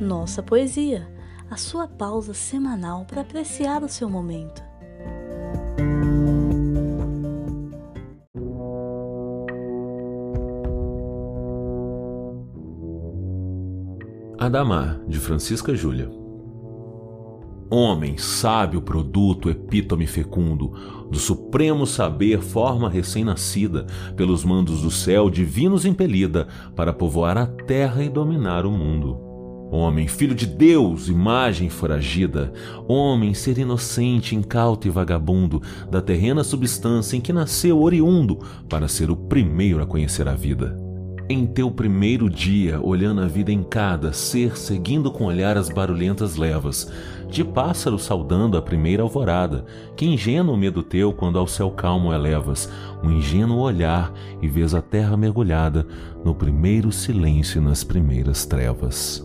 Nossa Poesia, a sua pausa semanal para apreciar o seu momento. Adamar, de Francisca Júlia. Homem, sábio produto, epítome fecundo, do supremo saber, forma recém-nascida, pelos mandos do céu divinos impelida, para povoar a terra e dominar o mundo. Homem, filho de Deus, imagem foragida, homem, ser inocente, incauto e vagabundo, da terrena substância em que nasceu oriundo, para ser o primeiro a conhecer a vida. Em teu primeiro dia, olhando a vida em cada ser, seguindo com olhar as barulhentas levas, de pássaro saudando a primeira alvorada, que ingênuo medo teu quando ao céu calmo elevas, um ingênuo olhar e vês a terra mergulhada no primeiro silêncio e nas primeiras trevas.